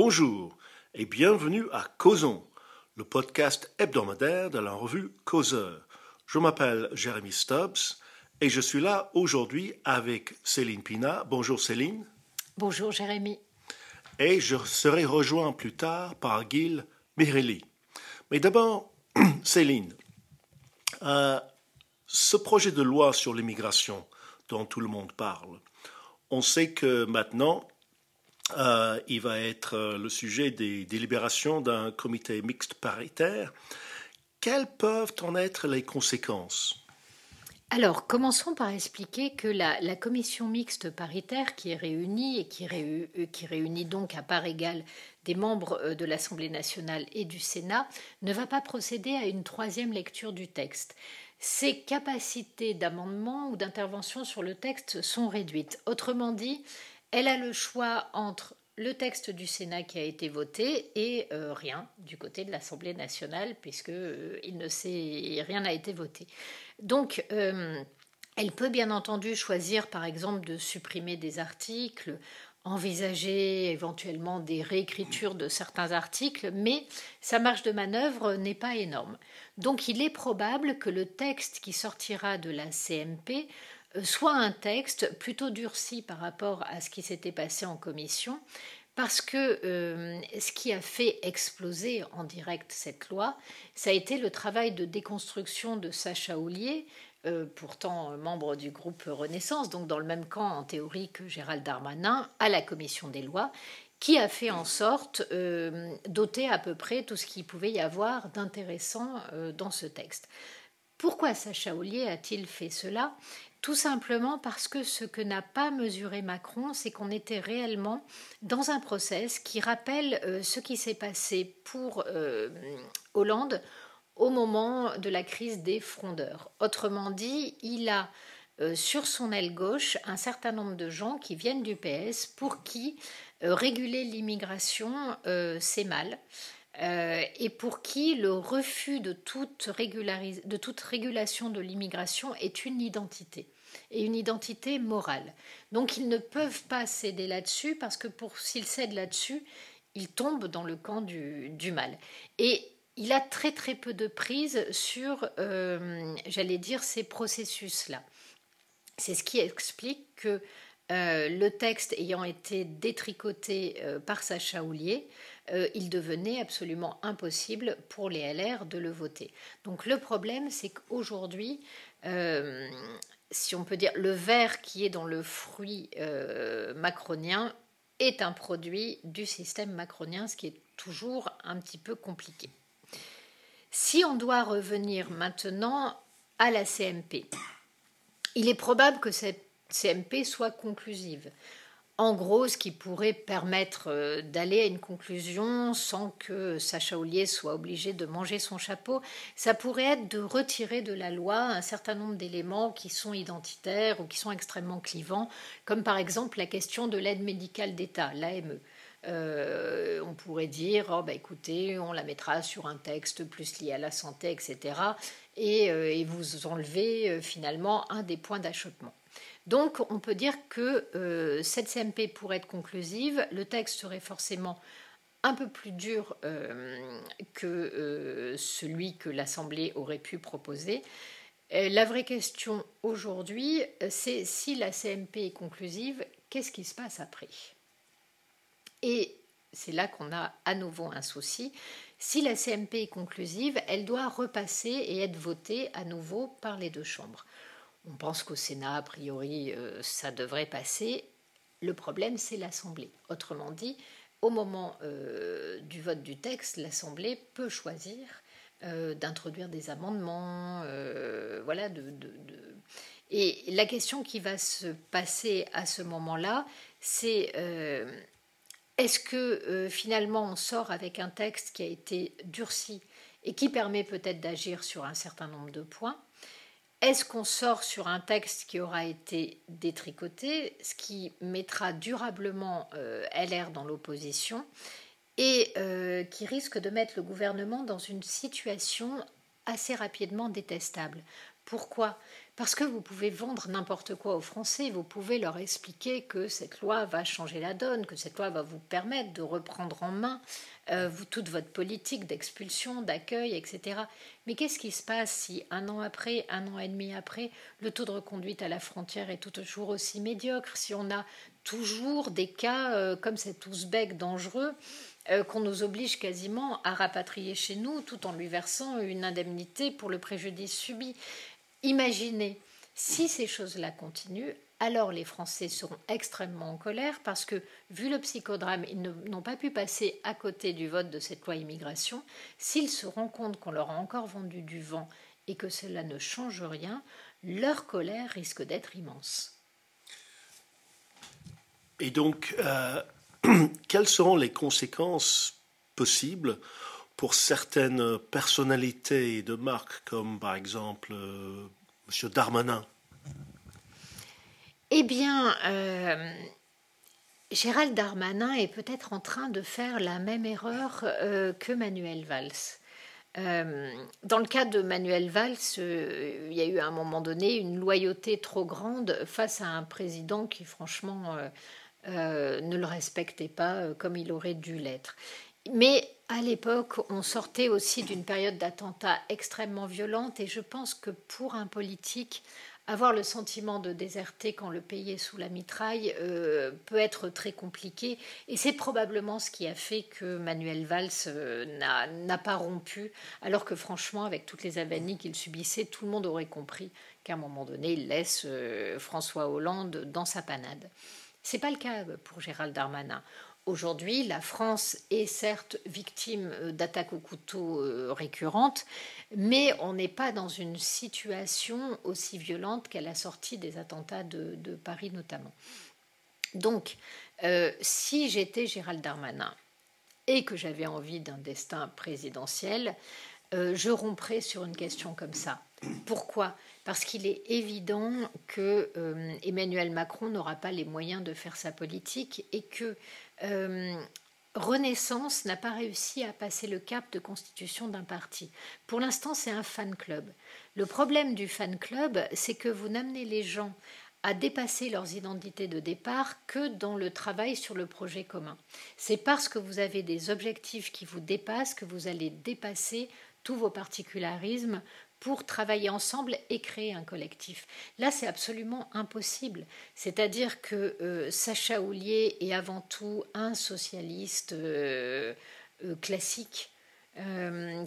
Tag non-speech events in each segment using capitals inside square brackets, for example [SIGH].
Bonjour et bienvenue à Causons, le podcast hebdomadaire de la revue Causeur. Je m'appelle Jérémy Stubbs et je suis là aujourd'hui avec Céline Pina. Bonjour Céline. Bonjour Jérémy. Et je serai rejoint plus tard par Gil Mirelli. Mais d'abord, [CLEARS THROAT] Céline, euh, ce projet de loi sur l'immigration dont tout le monde parle, on sait que maintenant, euh, il va être euh, le sujet des délibérations d'un comité mixte paritaire. Quelles peuvent en être les conséquences? Alors, commençons par expliquer que la, commission mixte paritaire qui est réunie et qui, euh, qui, réunit donc à part égale des membres de l'Assemblée nationale et du Sénat ne va pas procéder à une troisième lecture du texte. Ses capacités d'amendement ou d'intervention sur le texte sont réduites. Autrement dit, elle a le choix entre le texte du Sénat qui a été voté et euh, rien du côté de l'Assemblée nationale, puisque euh, ne sait, rien n'a été voté. Donc, euh, elle peut bien entendu choisir, par exemple, de supprimer des articles, envisager éventuellement des réécritures de certains articles, mais sa marge de manœuvre n'est pas énorme. Donc, il est probable que le texte qui sortira de la CMP soit un texte plutôt durci par rapport à ce qui s'était passé en commission, parce que euh, ce qui a fait exploser en direct cette loi, ça a été le travail de déconstruction de Sacha Houlier, euh, pourtant membre du groupe Renaissance, donc dans le même camp en théorie que Gérald Darmanin, à la commission des lois, qui a fait en sorte euh, d'ôter à peu près tout ce qu'il pouvait y avoir d'intéressant dans ce texte. Pourquoi Sacha Houlier a-t-il fait cela? Tout simplement parce que ce que n'a pas mesuré Macron, c'est qu'on était réellement dans un process qui rappelle euh, ce qui s'est passé pour euh, Hollande au moment de la crise des frondeurs. Autrement dit, il a euh, sur son aile gauche un certain nombre de gens qui viennent du PS pour qui réguler l'immigration, c'est mal. Euh, et pour qui le refus de toute, de toute régulation de l'immigration est une identité et une identité morale. Donc ils ne peuvent pas céder là-dessus parce que pour s'ils cèdent là-dessus, ils tombent dans le camp du, mal. Et il a très très peu de prise sur, euh, j'allais dire, ces processus-là. C'est ce qui explique que euh, le texte ayant été détricoté par Sacha Houlier, euh, il devenait absolument impossible pour les LR de le voter. Donc le problème, c'est qu'aujourd'hui, euh, si on peut dire, le verre qui est dans le fruit euh, macronien est un produit du système macronien, ce qui est toujours un petit peu compliqué. Si on doit revenir maintenant à la CMP, il est probable que cette CMP soit conclusive en gros, ce qui pourrait permettre euh, d'aller à une conclusion sans que Sacha Ollier soit obligé de manger son chapeau, ça pourrait être de retirer de la loi un certain nombre d'éléments qui sont identitaires ou qui sont extrêmement clivants, comme par exemple la question de l'aide médicale d'État, l'AME. Euh, on pourrait dire, oh, bah, écoutez, on la mettra sur un texte plus lié à la santé, etc. Et, euh, et vous enlevez finalement un des points d'achoppement. Donc on peut dire que euh, cette CMP pourrait être conclusive, le texte serait forcément un peu plus dur euh, que euh, celui que l'Assemblée aurait pu proposer. la vraie question aujourd'hui, c'est si la CMP est conclusive, qu'est-ce qui se passe après? Et c'est là qu'on a à nouveau un souci. Si la CMP est conclusive, elle doit repasser et être votée à nouveau par les deux chambres. On pense qu'au Sénat, a priori, euh, ça devrait passer. Le problème, c'est l'Assemblée. Autrement dit, au moment euh, du vote du texte, l'Assemblée peut choisir euh, d'introduire des amendements, voilà, Et la question qui va se passer à ce moment-là, c'est est-ce que finalement on sort avec un texte qui a été durci et qui permet peut-être d'agir sur un certain nombre de points? Est-ce qu'on sort sur un texte qui aura été détricoté, ce qui mettra durablement euh, LR dans l'opposition et euh, qui risque de mettre le gouvernement dans une situation assez rapidement détestable? Pourquoi Parce que vous pouvez vendre n'importe quoi aux Français, vous pouvez leur expliquer que cette loi va changer la donne, que cette loi va vous permettre de reprendre en main euh, vous, toute votre politique d'expulsion, d'accueil, etc. Mais qu'est-ce qui se passe si un an après, un an et demi après, le taux de reconduite à la frontière est toujours aussi médiocre, si on a toujours des cas euh, comme cet ouzbek dangereux euh, qu'on nous oblige quasiment à rapatrier chez nous tout en lui versant une indemnité pour le préjudice subi? Imaginez, si ces choses-là continuent, alors les Français seront extrêmement en colère parce que, vu le psychodrame, ils n'ont pas pu passer à côté du vote de cette loi immigration. S'ils se rendent compte qu'on leur a encore vendu du vent et que cela ne change rien, leur colère risque d'être immense. Et donc, euh, [CLEARS THROAT] quelles seront les conséquences possibles pour certaines personnalités de marque, comme par exemple euh, M. Darmanin Eh bien, euh, Gérald Darmanin est peut-être en train de faire la même erreur que Manuel Valls. dans le cas de Manuel Valls, il y a eu à un moment donné une loyauté trop grande face à un président qui, franchement, euh, ne le respectait pas euh, comme il aurait dû l'être. Mais à l'époque, on sortait aussi d'une période d'attentats extrêmement violente et je pense que pour un politique, avoir le sentiment de déserter quand le pays est sous la mitraille euh, peut être très compliqué. Et c'est probablement ce qui a fait que Manuel Valls n'a pas rompu, alors que franchement, avec toutes les avanies qu'il subissait, tout le monde aurait compris qu'à un moment donné, il laisse François Hollande dans sa panade. Ce n'est pas le cas pour Gérald Darmanin. Aujourd'hui, la France est certes victime euh, d'attaques au couteau euh, récurrentes, mais on n'est pas dans une situation aussi violente qu'à la sortie des attentats de, Paris notamment. Donc, euh, si j'étais Gérald Darmanin et que j'avais envie d'un destin présidentiel, je romprais sur une question comme ça. Pourquoi? Parce qu'il est évident que euh, Emmanuel Macron n'aura pas les moyens de faire sa politique et que euh, Renaissance n'a pas réussi à passer le cap de constitution d'un parti. Pour l'instant, c'est un fan club. Le problème du fan club, c'est que vous n'amenez les gens à dépasser leurs identités de départ que dans le travail sur le projet commun. C'est parce que vous avez des objectifs qui vous dépassent que vous allez dépasser tous vos particularismes pour travailler ensemble et créer un collectif. Là, c'est absolument impossible. C'est-à-dire que euh, Sacha Houlier est avant tout un socialiste euh, euh, classique.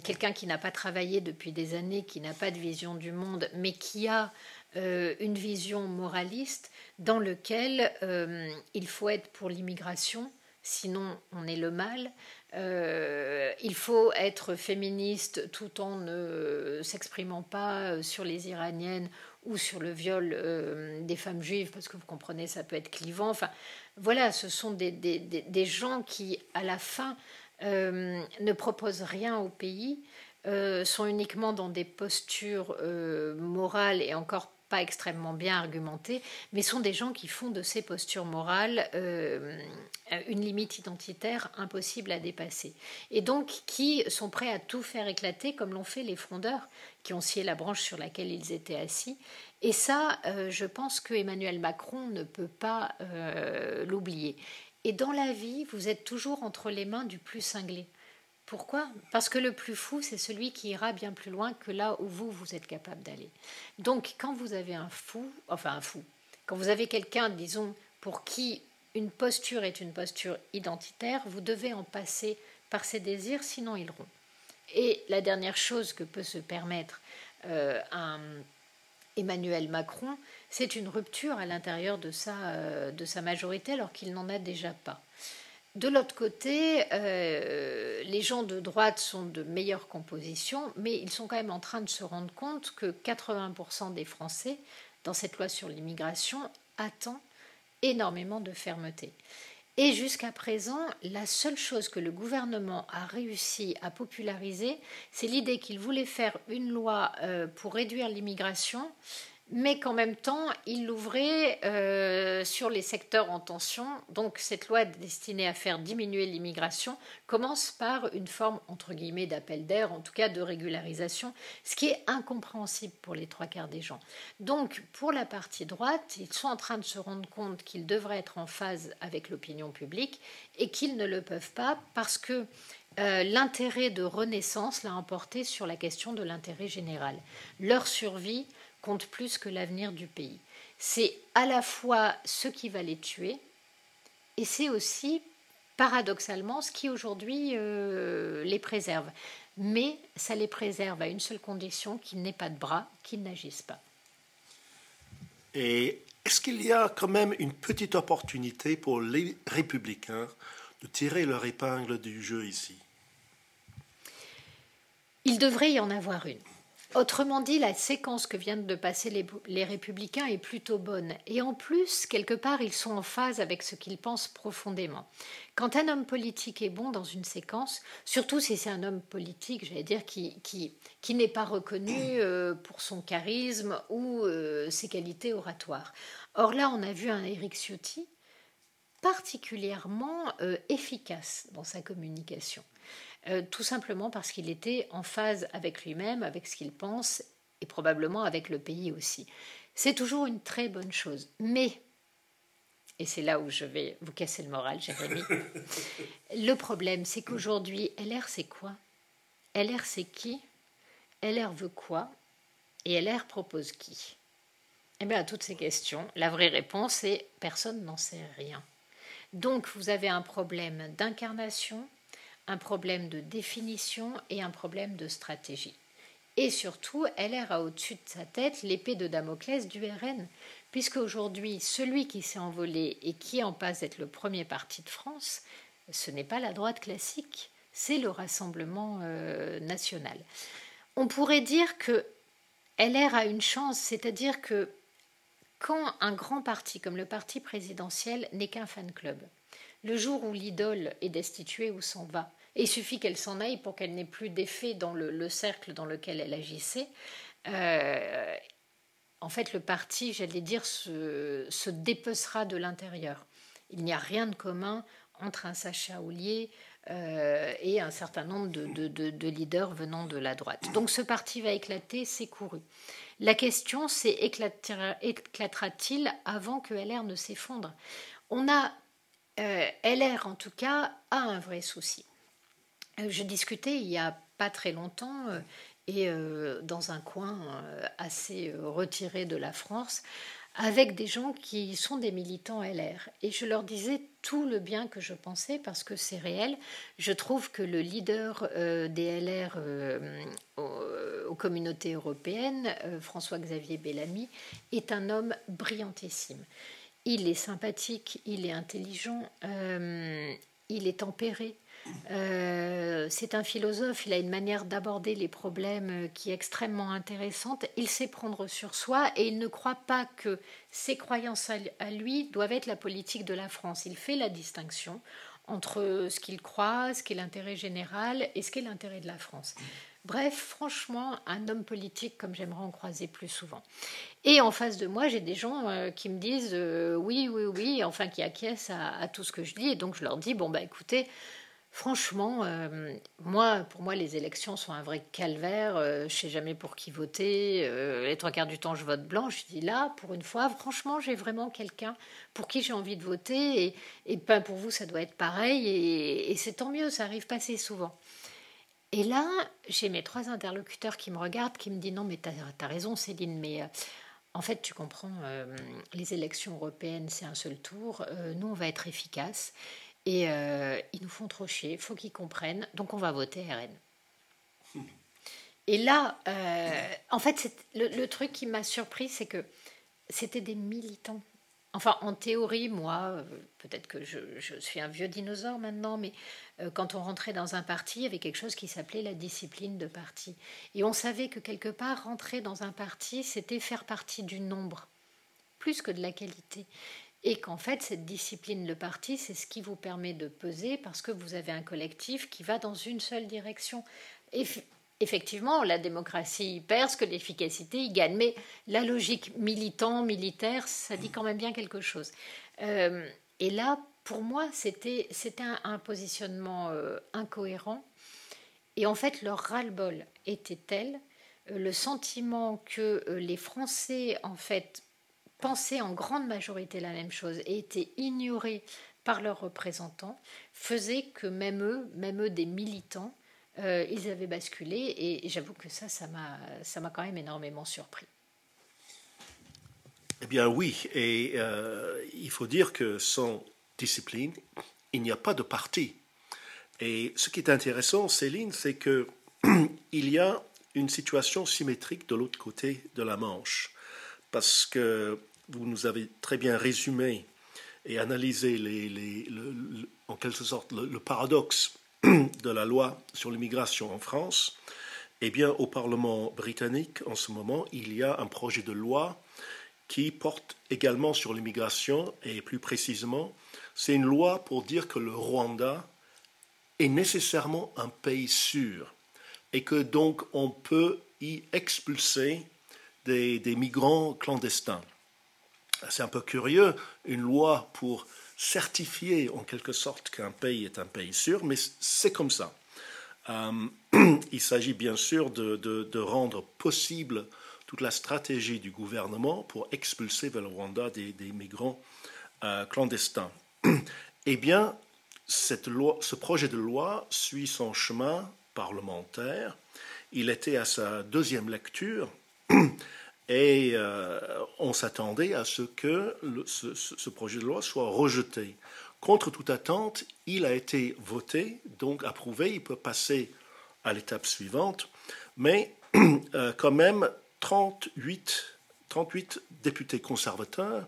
quelqu'un qui n'a pas travaillé depuis des années, qui n'a pas de vision du monde, mais qui a une vision moraliste dans lequel il faut être pour l'immigration, sinon on est le mal, euh, il faut être féministe tout en ne s'exprimant pas sur les Iraniennes ou sur le viol euh, des femmes juives, parce que vous comprenez, ça peut être clivant. Enfin, voilà, ce sont des, gens qui, à la fin, euh, ne proposent rien au pays, sont uniquement dans des postures morales et encore pas extrêmement bien argumentés, mais sont des gens qui font de ces postures morales euh, une limite identitaire impossible à dépasser. Et donc qui sont prêts à tout faire éclater, comme l'ont fait les frondeurs, qui ont scié la branche sur laquelle ils étaient assis. Et ça, euh, je pense que Emmanuel Macron ne peut pas euh, l'oublier. Et dans la vie, vous êtes toujours entre les mains du plus cinglé. Pourquoi? Parce que le plus fou, c'est celui qui ira bien plus loin que là où vous, vous êtes capable d'aller. Donc, quand vous avez un fou, enfin un fou, quand vous avez quelqu'un, disons, pour qui une posture est une posture identitaire, vous devez en passer par ses désirs, sinon ils rompt. Et la dernière chose que peut se permettre euh, un Emmanuel Macron, c'est une rupture à l'intérieur de, euh, de sa majorité alors qu'il n'en a déjà pas. De l'autre côté, euh, les gens de droite sont de meilleure composition, mais ils sont quand même en train de se rendre compte que 80% des Français, dans cette loi sur l'immigration, attendent énormément de fermeté. Et jusqu'à présent, la seule chose que le gouvernement a réussi à populariser, c'est l'idée qu'il voulait faire une loi euh, pour réduire l'immigration, mais qu'en même temps, il l'ouvrait euh, sur les secteurs en tension. Donc cette loi destinée à faire diminuer l'immigration commence par une forme, entre guillemets, d'appel d'air, en tout cas de régularisation, ce qui est incompréhensible pour les trois quarts des gens. Donc pour la partie droite, ils sont en train de se rendre compte qu'ils devraient être en phase avec l'opinion publique et qu'ils ne le peuvent pas parce que euh, l'intérêt de Renaissance l'a emporté sur la question de l'intérêt général. Leur survie compte plus que l'avenir du pays. C'est à la fois ce qui va les tuer et c'est aussi paradoxalement ce qui aujourd'hui euh, les préserve. Mais ça les préserve à une seule condition, qu'ils n'aient pas de bras, qu'ils n'agissent pas. Et est-ce qu'il y a quand même une petite opportunité pour les républicains de tirer leur épingle du jeu ici? Il devrait y en avoir une. Autrement dit, la séquence que viennent de passer les, républicains est plutôt bonne. Et en plus, quelque part, ils sont en phase avec ce qu'ils pensent profondément. Quand un homme politique est bon dans une séquence, surtout si c'est un homme politique, j'allais dire, qui, n'est pas reconnu euh, pour son charisme ou euh, ses qualités oratoires. Or là, on a vu un Éric Ciotti particulièrement euh, efficace dans sa communication. Euh, tout simplement parce qu'il était en phase avec lui-même, avec ce qu'il pense, et probablement avec le pays aussi. C'est toujours une très bonne chose. Mais, et c'est là où je vais vous casser le moral, Jérémy, [LAUGHS] le problème, c'est qu'aujourd'hui, LR, c'est quoi? LR, c'est qui? LR veut quoi? Et LR propose qui? Eh bien, à toutes ces questions, la vraie réponse est personne n'en sait rien. Donc, vous avez un problème d'incarnation, un problème de définition et un problème de stratégie. Et surtout, LR a au-dessus de sa tête l'épée de Damoclès du RN, puisque aujourd'hui, celui qui s'est envolé et qui en passe d'être le premier parti de France, ce n'est pas la droite classique, c'est le Rassemblement euh, national. On pourrait dire que LR a une chance, c'est-à-dire que quand un grand parti comme le parti présidentiel n'est qu'un fan club, le jour où l'idole est destituée ou s'en va, et il suffit qu'elle s'en aille pour qu'elle n'ait plus d'effet dans le, cercle dans lequel elle agissait, euh, en fait, le parti, j'allais dire, se, dépecera de l'intérieur. Il n'y a rien de commun entre un Sacha Houlier euh, et un certain nombre de, de, leaders venant de la droite. Donc ce parti va éclater, c'est couru. La question, c'est éclatera-t-il avant que LR ne s'effondre? On a euh, LR en tout cas a un vrai souci. Euh, je discutais il y a pas très longtemps euh, et dans un coin assez retiré de la France avec des gens qui sont des militants LR. Et je leur disais tout le bien que je pensais parce que c'est réel. Je trouve que le leader des LR aux, communautés européennes, François-Xavier Bellamy, est un homme brillantissime. Il est sympathique, il est intelligent, euh, il est tempéré. Euh, c'est un philosophe, il a une manière d'aborder les problèmes qui est extrêmement intéressante. Il sait prendre sur soi et il ne croit pas que ses croyances à lui doivent être la politique de la France. Il fait la distinction entre ce qu'il croit, ce qui est l'intérêt général et ce qui est l'intérêt de la France. Bref, franchement, un homme politique comme j'aimerais en croiser plus souvent. Et en face de moi, j'ai des gens euh, qui me disent euh, oui, oui, oui, enfin qui acquiescent à, tout ce que je dis. Et donc je leur dis bon, bah écoutez, franchement, euh, moi, pour moi, les élections sont un vrai calvaire. je ne sais jamais pour qui voter. les trois quarts du temps, je vote blanc. Je dis là, pour une fois, franchement, j'ai vraiment quelqu'un pour qui j'ai envie de voter. Et, ben, pour vous, ça doit être pareil. Et, et c'est tant mieux, ça arrive pas assez souvent. Et là, j'ai mes trois interlocuteurs qui me regardent, qui me disent non, mais tu as, raison, Céline, mais euh, en fait, tu comprends, euh, les élections européennes, c'est un seul tour. Euh, nous, on va être efficaces. Et ils nous font trop chier, faut qu'ils comprennent. Donc, on va voter RN. Et là, en fait, le, truc qui m'a surpris, c'est que c'était des militants Enfin, en théorie, moi, euh, peut-être que je, suis un vieux dinosaure maintenant, mais euh, quand on rentrait dans un parti, il y avait quelque chose qui s'appelait la discipline de parti. Et on savait que quelque part, rentrer dans un parti, c'était faire partie du nombre, plus que de la qualité. Et qu'en fait, cette discipline de parti, c'est ce qui vous permet de peser parce que vous avez un collectif qui va dans une seule direction. Et, effectivement, la démocratie perd, que l'efficacité y gagne. Mais la logique militant, militaire, ça dit quand même bien quelque chose. Euh, et là, pour moi, c'était un, un, positionnement euh, incohérent. Et en fait, leur ras-le-bol était tel, euh, le sentiment que les Français, en fait, pensaient en grande majorité la même chose et étaient ignorés par leurs représentants, faisait que même eux, même eux des militants, euh, ils avaient basculé et, j'avoue que ça, ça m'a, quand même énormément surpris. Eh bien oui, et euh, il faut dire que sans discipline, il n'y a pas de parti. Et ce qui est intéressant, Céline, c'est que [CLEARS THROAT] il y a une situation symétrique de l'autre côté de la Manche, parce que vous nous avez très bien résumé et analysé les, les, en quelque sorte le paradoxe de la loi sur l'immigration en France, eh bien, au Parlement britannique, en ce moment, il y a un projet de loi qui porte également sur l'immigration, et plus précisément, c'est une loi pour dire que le Rwanda est nécessairement un pays sûr, et que donc on peut y expulser des, des migrants clandestins. C'est un peu curieux, une loi pour certifier en quelque sorte qu'un pays est un pays sûr, mais c'est comme ça. Euh, [CLEARS THROAT] il s'agit bien sûr de, rendre possible toute la stratégie du gouvernement pour expulser vers le Rwanda des, migrants euh, clandestins. [CLEARS THROAT] Eh bien, cette loi, ce projet de loi suit son chemin parlementaire. Il était à sa deuxième lecture [CLEARS THROAT] et euh, on s'attendait à ce que ce, projet de loi soit rejeté. Contre toute attente, il a été voté, donc approuvé, il peut passer à l'étape suivante, mais [CLEARS THROAT] euh, quand même 38, 38 députés conservateurs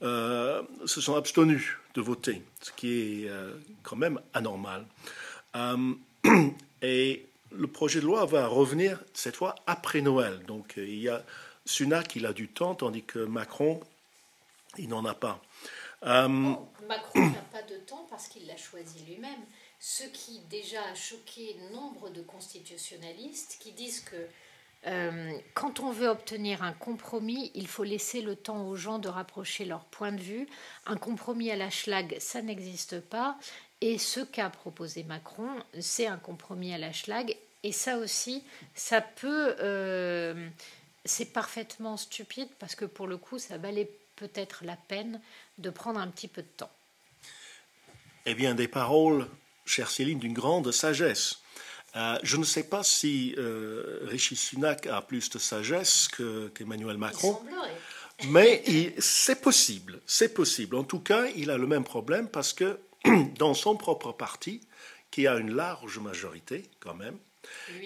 euh, se sont abstenus de voter, ce qui est quand même anormal. [CLEARS THROAT] et le projet de loi va revenir cette fois après Noël. Donc il y a Sunak, il a du temps, tandis que Macron, il n'en a pas. Euh, Macron n'a pas de temps parce qu'il l'a choisi lui-même. Ce qui déjà a choqué nombre de constitutionnalistes qui disent que euh, quand on veut obtenir un compromis, il faut laisser le temps aux gens de rapprocher leur point de vue. Un compromis à la schlag, ça n'existe pas. Et ce qu'a proposé Macron, c'est un compromis à la schlag. Et ça aussi, ça peut, euh, c'est parfaitement stupide parce que pour le coup, ça valait peut-être la peine de prendre un petit peu de temps. Eh bien, des paroles, chère Céline, d'une grande sagesse. Euh, je ne sais pas si euh, Rishi Sunak a plus de sagesse qu'Emmanuel Macron, mais c'est possible, c'est possible. En tout cas, il a le même problème parce que [CLEARS THROAT] dans son propre parti, qui a une large majorité quand même,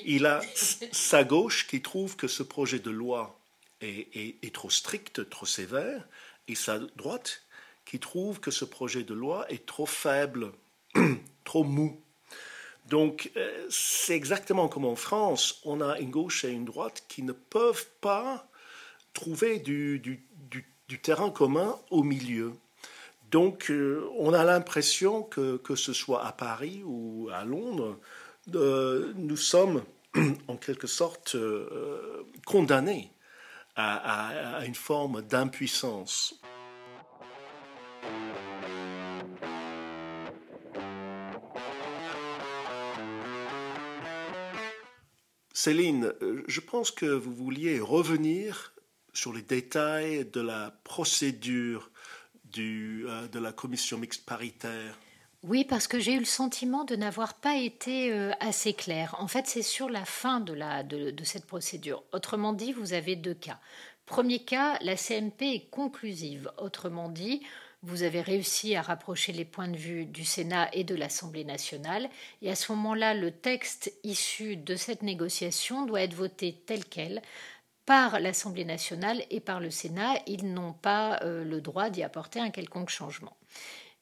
il a sa gauche qui trouve que ce projet de loi est, trop strict, trop sévère, et sa droite qui trouve que ce projet de loi est trop faible, [CLEARS THROAT] trop mou. Donc euh, c'est exactement comme en France, on a une gauche et une droite qui ne peuvent pas trouver du, terrain commun au milieu. Donc euh, on a l'impression que, que ce soit à Paris ou à Londres, nous sommes [CLEARS THROAT] en quelque sorte euh, condamnés à, une forme d'impuissance. Céline, je pense que vous vouliez revenir sur les détails de la procédure euh, de la commission mixte paritaire. Oui, parce que j'ai eu le sentiment de n'avoir pas été euh, assez clair. En fait, c'est sur la fin de, cette procédure. Autrement dit, vous avez deux cas. Premier cas, la CMP est conclusive. Autrement dit, vous avez réussi à rapprocher les points de vue du Sénat et de l'Assemblée nationale. Et à ce moment-là, le texte issu de cette négociation doit être voté tel quel par l'Assemblée nationale et par le Sénat. Ils n'ont pas euh, le droit d'y apporter un quelconque changement.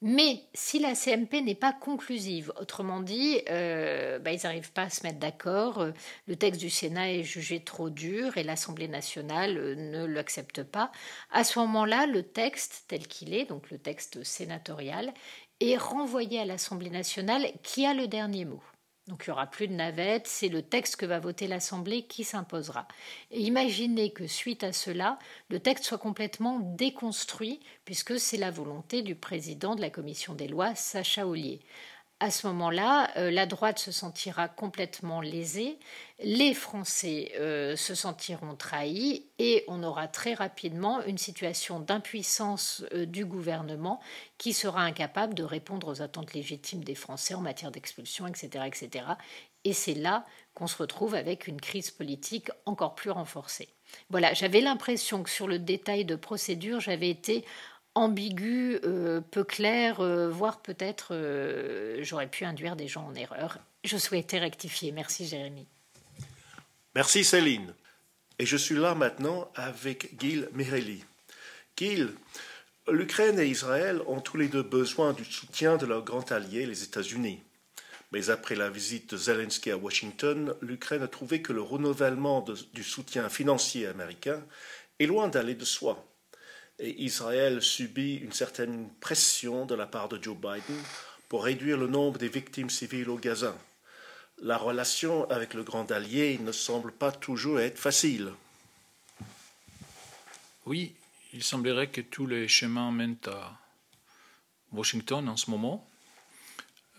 Mais si la CMP n'est pas conclusive, autrement dit, euh, bah, ils n'arrivent pas à se mettre d'accord, euh, le texte du Sénat est jugé trop dur et l'Assemblée nationale ne l'accepte pas, à ce moment-là, le texte tel qu'il est, donc le texte sénatorial, est renvoyé à l'Assemblée nationale qui a le dernier mot. Donc il n'y aura plus de navette, c'est le texte que va voter l'Assemblée qui s'imposera. Et imaginez que suite à cela, le texte soit complètement déconstruit, puisque c'est la volonté du président de la commission des lois, Sacha Ollier à ce moment-là, euh, la droite se sentira complètement lésée, les Français euh, se sentiront trahis et on aura très rapidement une situation d'impuissance euh, du gouvernement qui sera incapable de répondre aux attentes légitimes des Français en matière d'expulsion, etc., etc. Et c'est là qu'on se retrouve avec une crise politique encore plus renforcée. Voilà, j'avais l'impression que sur le détail de procédure, j'avais été ambigu, euh, peu clair, euh, voire peut-être euh, j'aurais pu induire des gens en erreur. Je souhaitais rectifier. Merci Jérémy. Merci Céline. Et je suis là maintenant avec Gil Mirelli. Gil, l'Ukraine et Israël ont tous les deux besoin du soutien de leur grand allié, les États-Unis. Mais après la visite de Zelensky à Washington, l'Ukraine a trouvé que le renouvellement du soutien financier américain est loin d'aller de soi et Israël subit une certaine pression de la part de Joe Biden pour réduire le nombre des victimes civiles au Gaza. La relation avec le grand allié ne semble pas toujours être facile. Oui, il semblerait que tous les chemins mènent à Washington en ce moment.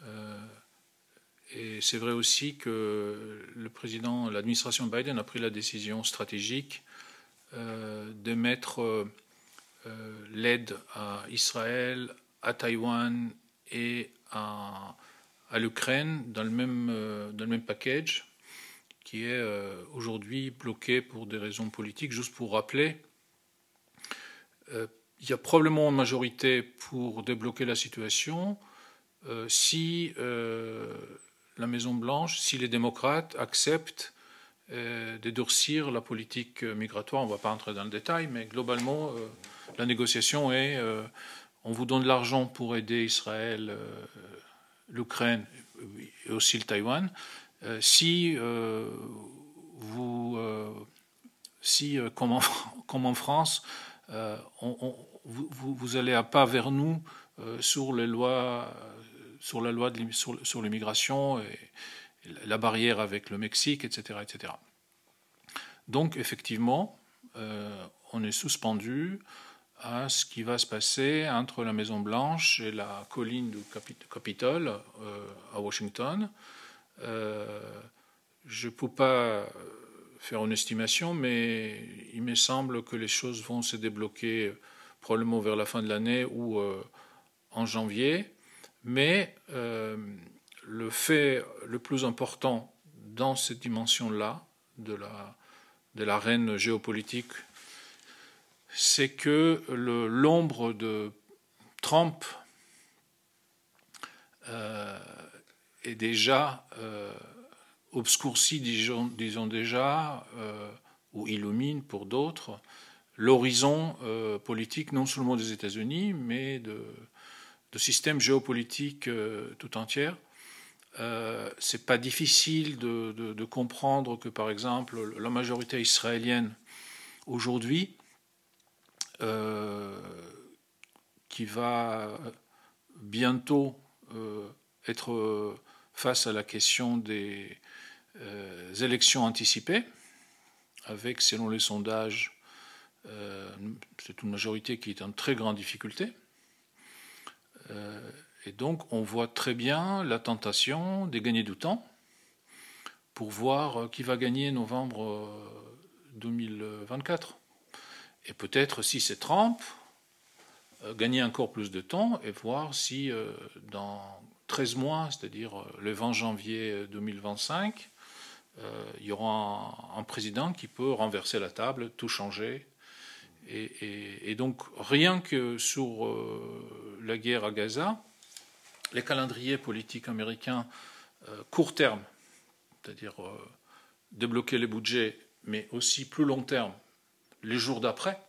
Euh, et c'est vrai aussi que le président, l'administration Biden a pris la décision stratégique euh, de mettre euh, l'aide à Israël, à Taïwan et à, l'Ukraine dans, le même, euh, dans le même package qui est euh, aujourd'hui bloqué pour des raisons politiques. Juste pour rappeler, il y a probablement une majorité pour débloquer la situation si la Maison Blanche, si les démocrates acceptent de durcir la politique migratoire. On ne va pas entrer dans le détail, mais globalement, la négociation est euh, on vous donne de l'argent pour aider Israël, euh, l'Ukraine et aussi le Taïwan. Euh, si vous, [LAUGHS] comme en, France, vous, allez à pas vers nous sur les lois, sur la loi sur l'immigration et la barrière avec le Mexique, etc., etc. Donc effectivement, on est suspendu à ce qui va se passer entre la Maison Blanche et la colline du Capitole euh, à Washington. Euh, je ne peux pas faire une estimation, mais il me semble que les choses vont se débloquer probablement vers la fin de l'année ou euh, en janvier. Mais le fait le plus important dans cette dimension-là de la, de l'arène géopolitique c'est que l'ombre de Trump euh, est déjà euh, obscurcie, disons, déjà, euh, ou illumine pour d'autres, l'horizon politique non seulement des États-Unis, mais de, de système géopolitique tout entier. Euh, c'est pas difficile de, de, comprendre que, par exemple, la majorité israélienne aujourd'hui euh, qui va bientôt euh, être face à la question des euh, élections anticipées, avec, selon les sondages, c'est une majorité qui est en très grande difficulté. et donc, on voit très bien la tentation de gagner du temps pour voir qui va gagner novembre 2024. Et peut-être, si c'est Trump, euh, gagner encore plus de temps et voir si euh, dans 13 mois, c'est-à-dire euh, le 20 janvier 2025, il y aura un, président qui peut renverser la table, tout changer. Et, donc, rien que sur la guerre à Gaza, les calendriers politiques américains court terme, c'est-à-dire débloquer les budgets, mais aussi plus long terme, les jours d'après,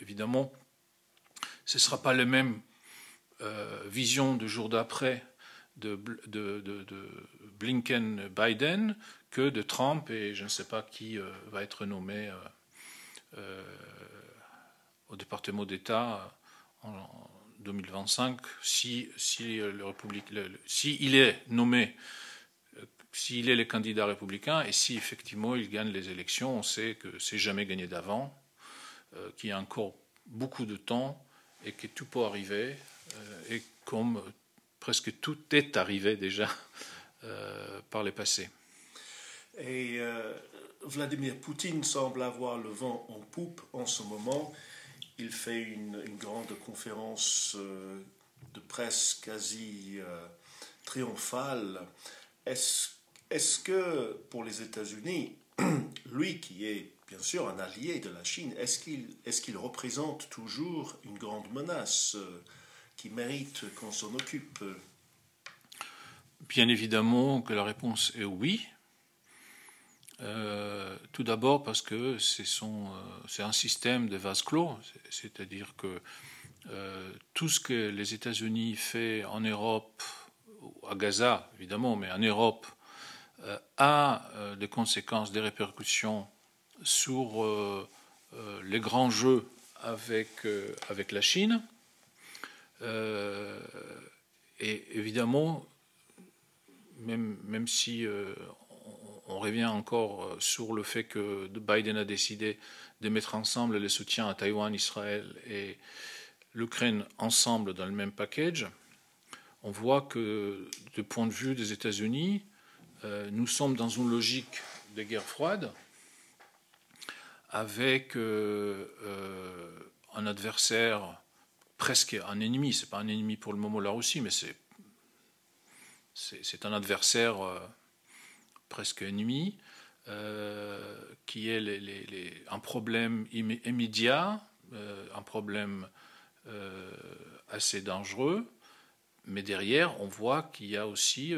évidemment, ce ne sera pas la même euh, vision du jour d'après de, Blinken-Biden que de Trump et je ne sais pas qui euh, va être nommé euh, au département d'État en, 2025 si, si, le si il est nommé s'il est le candidat républicain et si effectivement il gagne les élections, on sait que c'est jamais gagné d'avant, qu'il y a encore beaucoup de temps et que tout peut arriver. et comme presque tout est arrivé déjà par les passés. Et Vladimir Poutine semble avoir le vent en poupe en ce moment. Il fait une, grande conférence euh, de presse quasi euh, triomphale. Est-ce que pour les États-Unis, [CLEARS THROAT] lui qui est bien sûr un allié de la Chine, est-ce qu'il représente toujours une grande menace euh, qui mérite qu'on s'en occupe? Bien évidemment que la réponse est oui. Euh, tout d'abord parce que c'est euh, un système de vase clos, c'est-à-dire que tout ce que les États-Unis font en Europe, à Gaza évidemment, mais en Europe, a des conséquences, des répercussions sur les grands jeux avec, avec la Chine. et évidemment, même, même si on revient encore euh, sur le fait que Biden a décidé de mettre ensemble les soutiens à Taïwan, Israël et l'Ukraine ensemble dans le même package. On voit que du point de vue des États-Unis, euh, nous sommes dans une logique de guerre froide avec euh, un adversaire presque un ennemi. C'est pas un ennemi pour le moment la Russie, mais c'est un adversaire presque ennemi, euh, qui est un problème immédiat, euh, un problème euh, assez dangereux, mais derrière, on voit qu'il y a aussi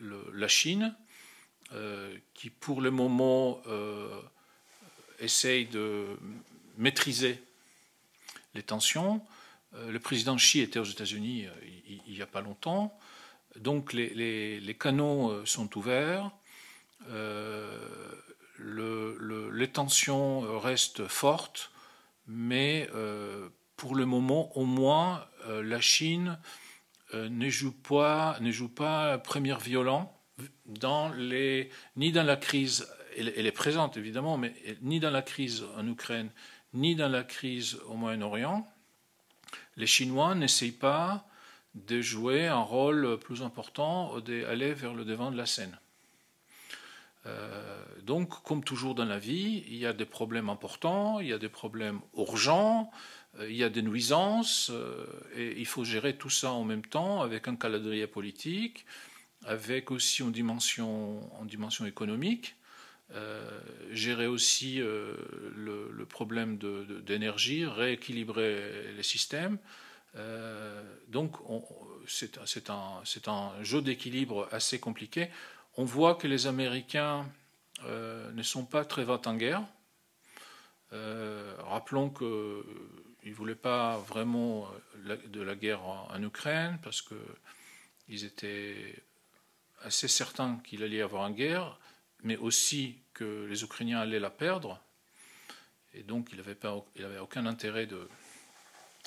la Chine, qui pour le moment essaye de maîtriser les tensions. le président Xi était aux États-Unis il n'y a pas longtemps. Donc les, canaux euh, sont ouverts, euh, les tensions restent fortes, mais euh, pour le moment, au moins, la Chine ne joue pas, ne première violent dans les, ni dans la crise, elle, est présente évidemment, mais ni dans la crise en Ukraine, ni dans la crise au Moyen-Orient. Les Chinois n'essayent pas de jouer un rôle plus important, d'aller vers le devant de la scène. Euh, donc, comme toujours dans la vie, il y a des problèmes importants, il y a des problèmes urgents, euh, il y a des nuisances, euh, et il faut gérer tout ça en même temps avec un calendrier politique, avec aussi une dimension, en dimension économique, gérer aussi le, problème d'énergie, rééquilibrer les systèmes. Euh, donc c'est un, un, jeu d'équilibre assez compliqué. On voit que les Américains euh, ne sont pas très vite en guerre. Euh, rappelons qu'ils ne voulaient pas vraiment de la guerre en, Ukraine parce qu'ils étaient assez certains qu'il allait y avoir une guerre, mais aussi que les Ukrainiens allaient la perdre. Et donc il n'avait aucun intérêt de,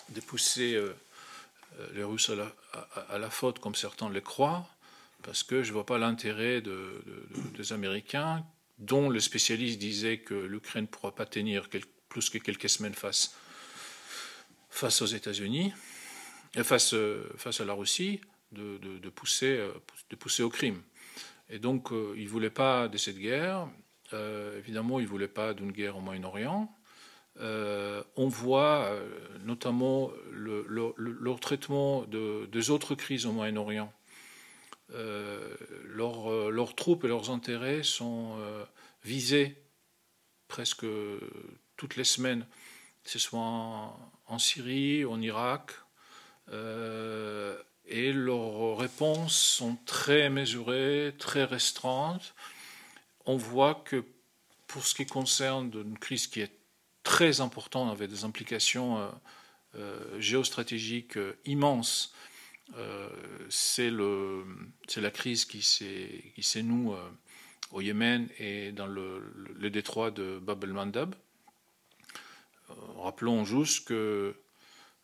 de pousser euh, euh, les Russes à la, faute comme certains le croient, parce que je ne vois pas l'intérêt des Américains, dont le spécialiste disait que l'Ukraine ne pourra pas tenir plus que quelques semaines face, face aux États-Unis, face, face à la Russie, de, pousser, de pousser au crime. Et donc, ils ne voulaient pas de cette guerre. Euh, évidemment, ils ne voulaient pas d'une guerre au Moyen-Orient. Euh, on voit euh, notamment leur traitement de, des autres crises au Moyen-Orient. Euh, leurs troupes et leurs intérêts sont visés presque toutes les semaines, ce soit Syrie, en Irak, et leurs réponses sont très mesurées, très restreintes. On voit que pour ce qui concerne une crise qui est très important, avec des implications euh, euh, géostratégiques euh, immenses. c'est la crise qui s'est nous au Yémen et dans le, détroit de Bab el-Mandab. Rappelons juste que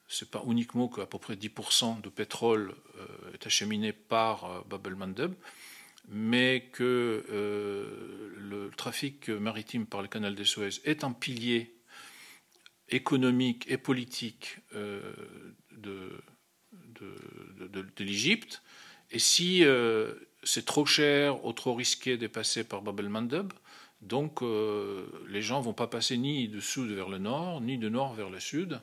c'est pas uniquement qu'à peu près 10% de pétrole est acheminé par Bab el-Mandab. mais que le trafic maritime par le canal de Suez est un pilier économique et politique de, de, l'Égypte. Et si c'est trop cher ou trop risqué de passer par Bab el-Mandeb, donc euh, les gens vont pas passer ni de sud vers le nord, ni de nord vers le sud,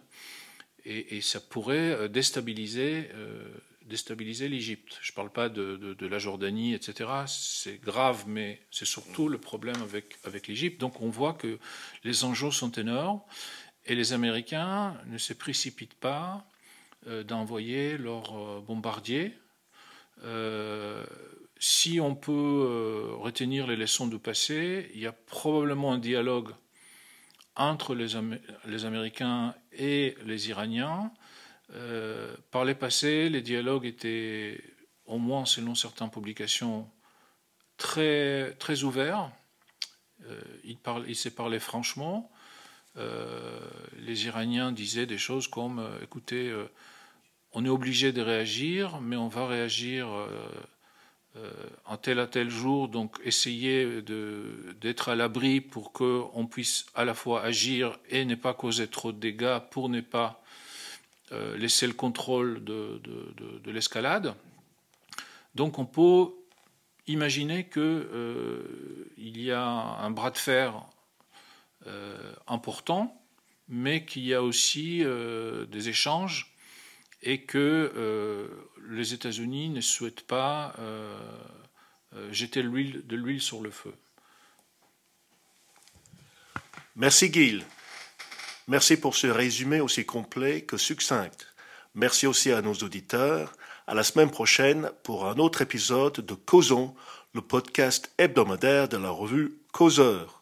et, ça pourrait euh, déstabiliser, euh, déstabiliser l'Égypte. Je ne parle pas de, la Jordanie, etc. C'est grave, mais c'est surtout le problème avec, avec l'Égypte. Donc on voit que les enjeux sont énormes, et les Américains ne se précipitent pas d'envoyer leurs bombardiers si on peut euh, retenir les leçons du passé, il y a probablement un dialogue entre les, Américains et les Iraniens. Euh, par les passés, les dialogues étaient, au moins selon certaines publications, très, très ouverts. Euh, il, s'est parlé franchement. les Iraniens disaient des choses comme, écoutez, on est obligé de réagir, mais on va réagir en tel à tel jour, donc essayer d'être à l'abri pour qu'on puisse à la fois agir et ne pas causer trop de dégâts pour ne pas euh, laisser le contrôle de, l'escalade. Donc on peut imaginer qu'il euh, y a un bras de fer important, mais qu'il y a aussi des échanges et que euh, les États-Unis ne souhaitent pas euh, euh, jeter de l'huile sur le feu. Merci Gil. Merci pour ce résumé aussi complet que succinct. Merci aussi à nos auditeurs. À la semaine prochaine pour un autre épisode de Causons, le podcast hebdomadaire de la revue Causeur.